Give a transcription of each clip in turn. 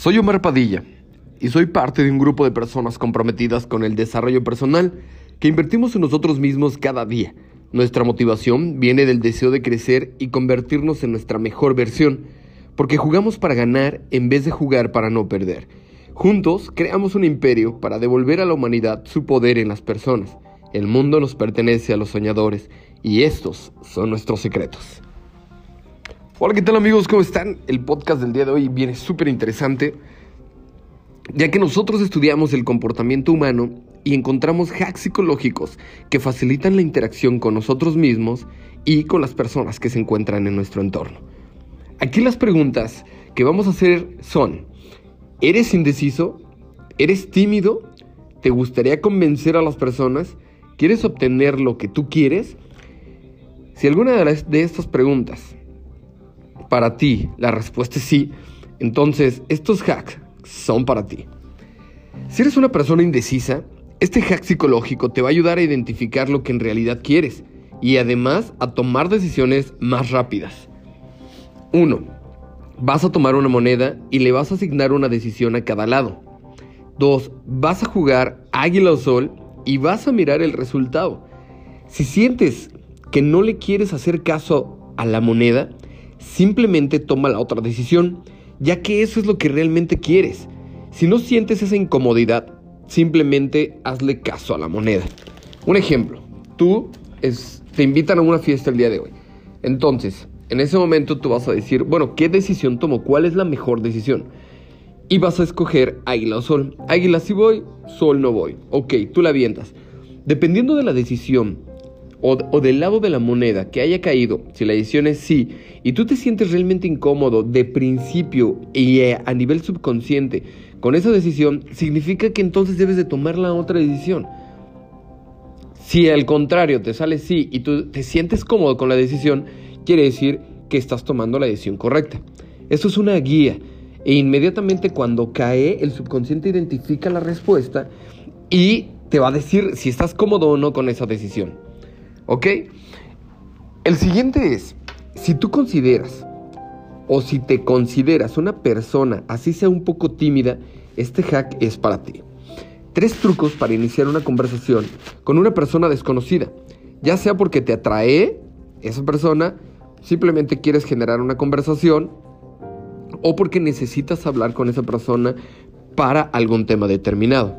Soy Omar Padilla y soy parte de un grupo de personas comprometidas con el desarrollo personal que invertimos en nosotros mismos cada día. Nuestra motivación viene del deseo de crecer y convertirnos en nuestra mejor versión, porque jugamos para ganar en vez de jugar para no perder. Juntos creamos un imperio para devolver a la humanidad su poder en las personas. El mundo nos pertenece a los soñadores y estos son nuestros secretos. Hola, ¿qué tal amigos? ¿Cómo están? El podcast del día de hoy viene súper interesante, ya que nosotros estudiamos el comportamiento humano y encontramos hacks psicológicos que facilitan la interacción con nosotros mismos y con las personas que se encuentran en nuestro entorno. Aquí las preguntas que vamos a hacer son, ¿eres indeciso? ¿Eres tímido? ¿Te gustaría convencer a las personas? ¿Quieres obtener lo que tú quieres? Si alguna de estas preguntas para ti la respuesta es sí, entonces estos hacks son para ti. Si eres una persona indecisa, este hack psicológico te va a ayudar a identificar lo que en realidad quieres y además a tomar decisiones más rápidas. 1. Vas a tomar una moneda y le vas a asignar una decisión a cada lado. 2. Vas a jugar águila o sol y vas a mirar el resultado. Si sientes que no le quieres hacer caso a la moneda, simplemente toma la otra decisión, ya que eso es lo que realmente quieres. Si no sientes esa incomodidad, simplemente hazle caso a la moneda. Un ejemplo, tú te invitan a una fiesta el día de hoy. Entonces, en ese momento tú vas a decir, bueno, ¿qué decisión tomo? ¿Cuál es la mejor decisión? Y vas a escoger águila o sol. Águila sí voy, sol no voy. Ok, tú la avientas. Dependiendo de la decisión o, del lado de la moneda que haya caído, si la decisión es sí, y tú te sientes realmente incómodo de principio y eh, a nivel subconsciente con esa decisión, significa que entonces debes de tomar la otra decisión. Si al contrario te sale sí y tú te sientes cómodo con la decisión, quiere decir que estás tomando la decisión correcta. Esto es una guía e inmediatamente cuando cae el subconsciente identifica la respuesta y te va a decir si estás cómodo o no con esa decisión. ¿Ok? El siguiente es, si tú consideras o si te consideras una persona, así sea un poco tímida, este hack es para ti. Tres trucos para iniciar una conversación con una persona desconocida, ya sea porque te atrae esa persona, simplemente quieres generar una conversación o porque necesitas hablar con esa persona para algún tema determinado.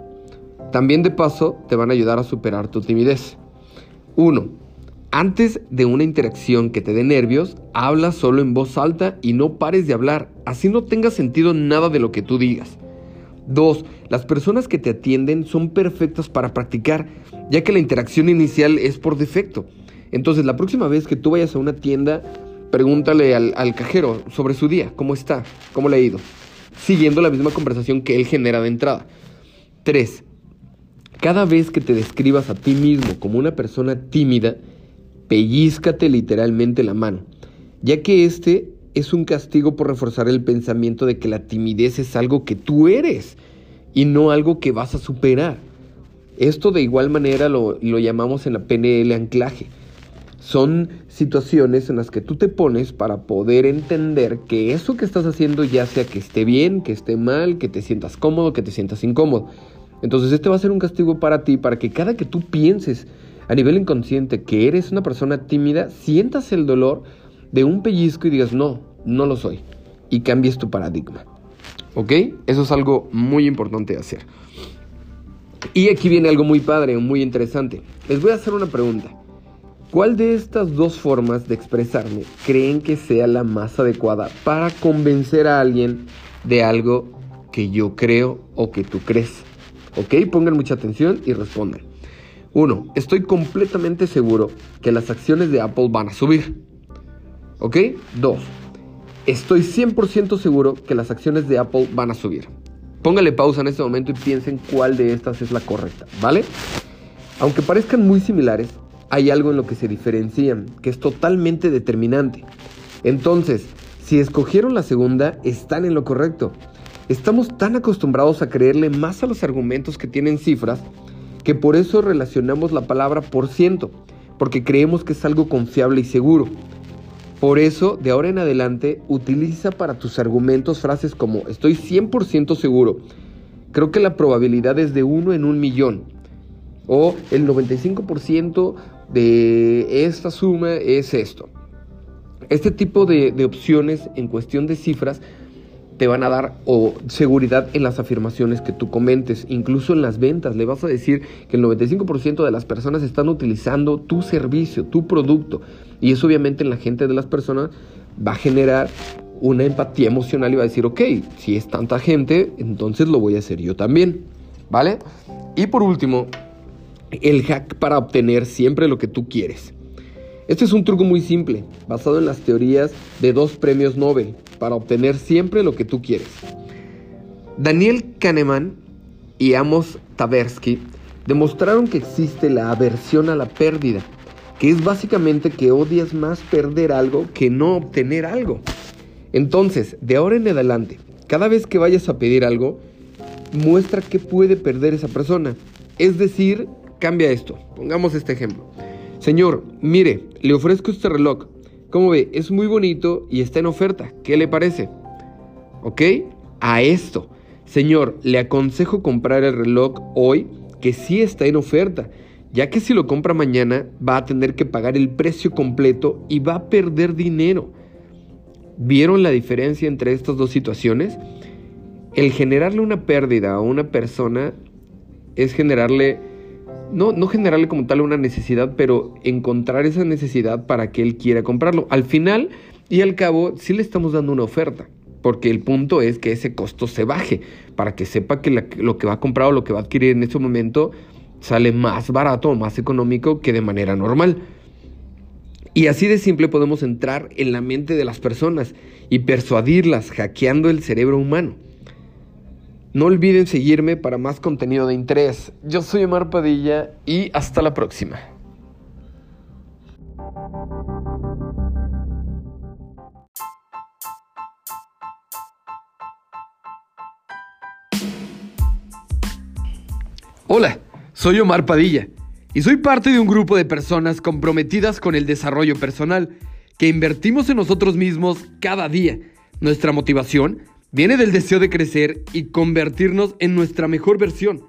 También de paso te van a ayudar a superar tu timidez. 1. Antes de una interacción que te dé nervios, habla solo en voz alta y no pares de hablar, así no tenga sentido nada de lo que tú digas. 2. Las personas que te atienden son perfectas para practicar, ya que la interacción inicial es por defecto. Entonces, la próxima vez que tú vayas a una tienda, pregúntale al, al cajero sobre su día, cómo está, cómo le ha ido, siguiendo la misma conversación que él genera de entrada. 3. Cada vez que te describas a ti mismo como una persona tímida, pellízcate literalmente la mano, ya que este es un castigo por reforzar el pensamiento de que la timidez es algo que tú eres y no algo que vas a superar. Esto de igual manera lo, llamamos en la PNL anclaje. Son situaciones en las que tú te pones para poder entender que eso que estás haciendo ya sea que esté bien, que esté mal, que te sientas cómodo, que te sientas incómodo. Entonces este va a ser un castigo para ti, para que cada que tú pienses a nivel inconsciente que eres una persona tímida, sientas el dolor de un pellizco y digas, no, no lo soy. Y cambies tu paradigma. ¿Ok? Eso es algo muy importante de hacer. Y aquí viene algo muy padre, muy interesante. Les voy a hacer una pregunta. ¿Cuál de estas dos formas de expresarme creen que sea la más adecuada para convencer a alguien de algo que yo creo o que tú crees? ¿Ok? Pongan mucha atención y respondan. 1. Estoy completamente seguro que las acciones de Apple van a subir. ¿Ok? 2. Estoy 100% seguro que las acciones de Apple van a subir. Póngale pausa en este momento y piensen cuál de estas es la correcta, ¿vale? Aunque parezcan muy similares, hay algo en lo que se diferencian, que es totalmente determinante. Entonces, si escogieron la segunda, están en lo correcto. Estamos tan acostumbrados a creerle más a los argumentos que tienen cifras que por eso relacionamos la palabra por ciento, porque creemos que es algo confiable y seguro. Por eso, de ahora en adelante, utiliza para tus argumentos frases como estoy 100% seguro, creo que la probabilidad es de uno en un millón, o el 95% de esta suma es esto. Este tipo de, de opciones en cuestión de cifras te van a dar seguridad en las afirmaciones que tú comentes, incluso en las ventas. Le vas a decir que el 95% de las personas están utilizando tu servicio, tu producto. Y eso obviamente en la gente de las personas va a generar una empatía emocional y va a decir, ok, si es tanta gente, entonces lo voy a hacer yo también. ¿Vale? Y por último, el hack para obtener siempre lo que tú quieres. Este es un truco muy simple, basado en las teorías de dos premios Nobel, para obtener siempre lo que tú quieres. Daniel Kahneman y Amos Tversky demostraron que existe la aversión a la pérdida, que es básicamente que odias más perder algo que no obtener algo. Entonces, de ahora en adelante, cada vez que vayas a pedir algo, muestra qué puede perder esa persona. Es decir, cambia esto. Pongamos este ejemplo. Señor, mire, le ofrezco este reloj. Como ve, es muy bonito y está en oferta. ¿Qué le parece? ¿Ok? A esto. Señor, le aconsejo comprar el reloj hoy que sí está en oferta, ya que si lo compra mañana va a tener que pagar el precio completo y va a perder dinero. ¿Vieron la diferencia entre estas dos situaciones? El generarle una pérdida a una persona es generarle no, no generarle como tal una necesidad, pero encontrar esa necesidad para que él quiera comprarlo. Al final y al cabo, sí le estamos dando una oferta, porque el punto es que ese costo se baje, para que sepa que lo que va a comprar o lo que va a adquirir en ese momento sale más barato o más económico que de manera normal. Y así de simple podemos entrar en la mente de las personas y persuadirlas hackeando el cerebro humano. No olviden seguirme para más contenido de interés. Yo soy Omar Padilla y hasta la próxima. Hola, soy Omar Padilla y soy parte de un grupo de personas comprometidas con el desarrollo personal, que invertimos en nosotros mismos cada día. Nuestra motivación Viene del deseo de crecer y convertirnos en nuestra mejor versión.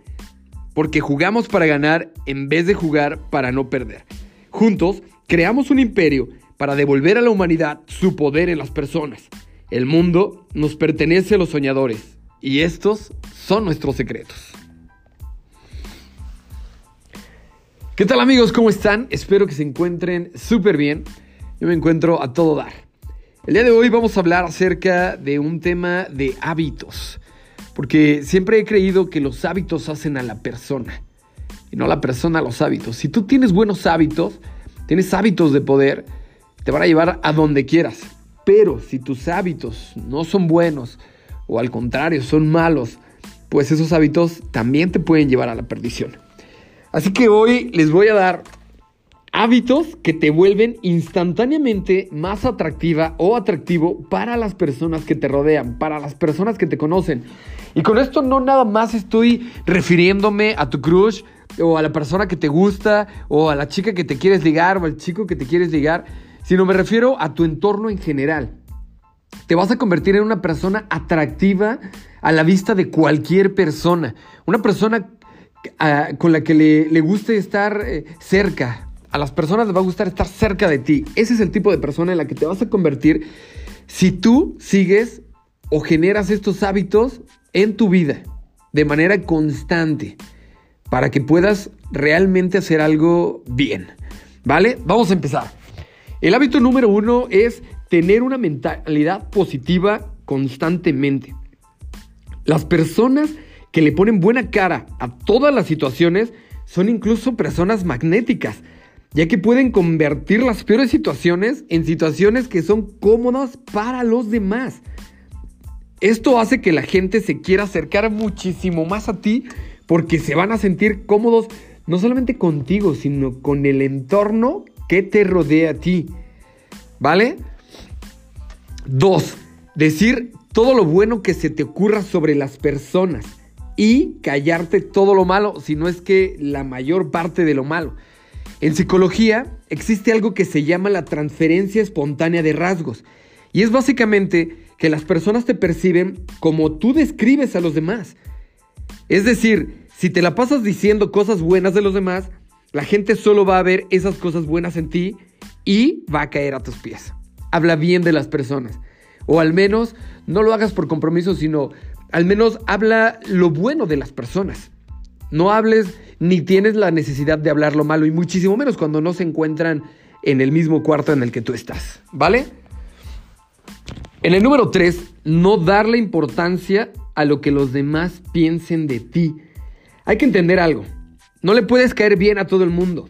Porque jugamos para ganar en vez de jugar para no perder. Juntos creamos un imperio para devolver a la humanidad su poder en las personas. El mundo nos pertenece a los soñadores y estos son nuestros secretos. ¿Qué tal amigos? ¿Cómo están? Espero que se encuentren súper bien. Yo me encuentro a todo dar. El día de hoy vamos a hablar acerca de un tema de hábitos, porque siempre he creído que los hábitos hacen a la persona y no la persona a los hábitos. Si tú tienes buenos hábitos, tienes hábitos de poder, te van a llevar a donde quieras. Pero si tus hábitos no son buenos o al contrario son malos, pues esos hábitos también te pueden llevar a la perdición. Así que hoy les voy a dar Hábitos que te vuelven instantáneamente más atractiva o atractivo para las personas que te rodean, para las personas que te conocen. Y con esto no nada más estoy refiriéndome a tu crush o a la persona que te gusta o a la chica que te quieres ligar o al chico que te quieres ligar, sino me refiero a tu entorno en general. Te vas a convertir en una persona atractiva a la vista de cualquier persona. Una persona ah, con la que le, guste estar eh, cerca, a las personas les va a gustar estar cerca de ti. Ese es el tipo de persona en la que te vas a convertir si tú sigues o generas estos hábitos en tu vida de manera constante para que puedas realmente hacer algo bien. ¿Vale? Vamos a empezar. El hábito número uno es tener una mentalidad positiva constantemente. Las personas que le ponen buena cara a todas las situaciones son incluso personas magnéticas ya que pueden convertir las peores situaciones en situaciones que son cómodas para los demás. Esto hace que la gente se quiera acercar muchísimo más a ti porque se van a sentir cómodos no solamente contigo, sino con el entorno que te rodea a ti. ¿Vale? Dos, decir todo lo bueno que se te ocurra sobre las personas y callarte todo lo malo, si no es que la mayor parte de lo malo. En psicología existe algo que se llama la transferencia espontánea de rasgos. Y es básicamente que las personas te perciben como tú describes a los demás. Es decir, si te la pasas diciendo cosas buenas de los demás, la gente solo va a ver esas cosas buenas en ti y va a caer a tus pies. Habla bien de las personas. O al menos no lo hagas por compromiso, sino al menos habla lo bueno de las personas. No hables ni tienes la necesidad de hablar lo malo y muchísimo menos cuando no se encuentran en el mismo cuarto en el que tú estás, ¿vale? En el número 3, no darle importancia a lo que los demás piensen de ti. Hay que entender algo, no le puedes caer bien a todo el mundo.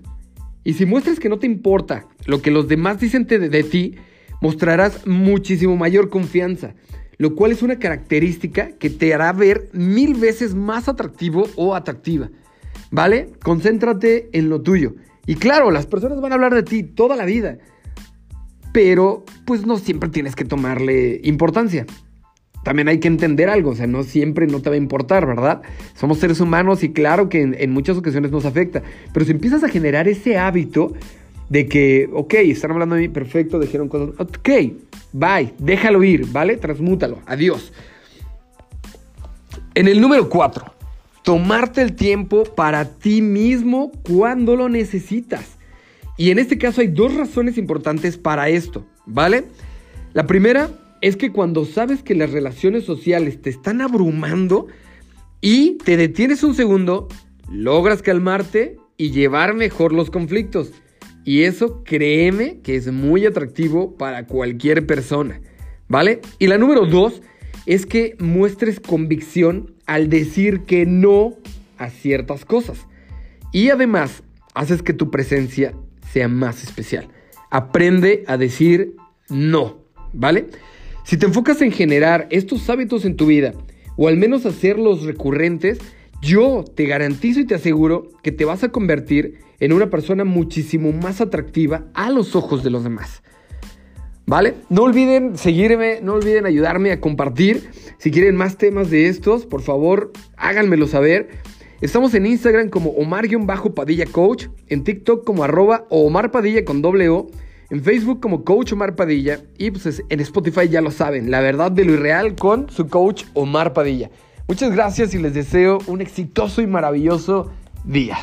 Y si muestras que no te importa lo que los demás dicen de, de ti, mostrarás muchísimo mayor confianza lo cual es una característica que te hará ver mil veces más atractivo o atractiva. ¿Vale? Concéntrate en lo tuyo. Y claro, las personas van a hablar de ti toda la vida, pero pues no siempre tienes que tomarle importancia. También hay que entender algo, o sea, no siempre no te va a importar, ¿verdad? Somos seres humanos y claro que en, muchas ocasiones nos afecta, pero si empiezas a generar ese hábito, de que, ok, están hablando de mí, perfecto, dijeron cosas, ok, bye, déjalo ir, ¿vale? Transmútalo, adiós. En el número 4, tomarte el tiempo para ti mismo cuando lo necesitas. Y en este caso hay dos razones importantes para esto, ¿vale? La primera es que cuando sabes que las relaciones sociales te están abrumando y te detienes un segundo, logras calmarte y llevar mejor los conflictos. Y eso créeme que es muy atractivo para cualquier persona, ¿vale? Y la número dos es que muestres convicción al decir que no a ciertas cosas. Y además, haces que tu presencia sea más especial. Aprende a decir no, ¿vale? Si te enfocas en generar estos hábitos en tu vida, o al menos hacerlos recurrentes, yo te garantizo y te aseguro que te vas a convertir en una persona muchísimo más atractiva a los ojos de los demás. ¿Vale? No olviden seguirme, no olviden ayudarme a compartir. Si quieren más temas de estos, por favor, háganmelo saber. Estamos en Instagram como Omar-Padilla Coach, en TikTok como arroba Omar Padilla con doble O, en Facebook como Coach Omar Padilla y pues en Spotify ya lo saben, la verdad de lo irreal con su coach Omar Padilla. Muchas gracias y les deseo un exitoso y maravilloso día.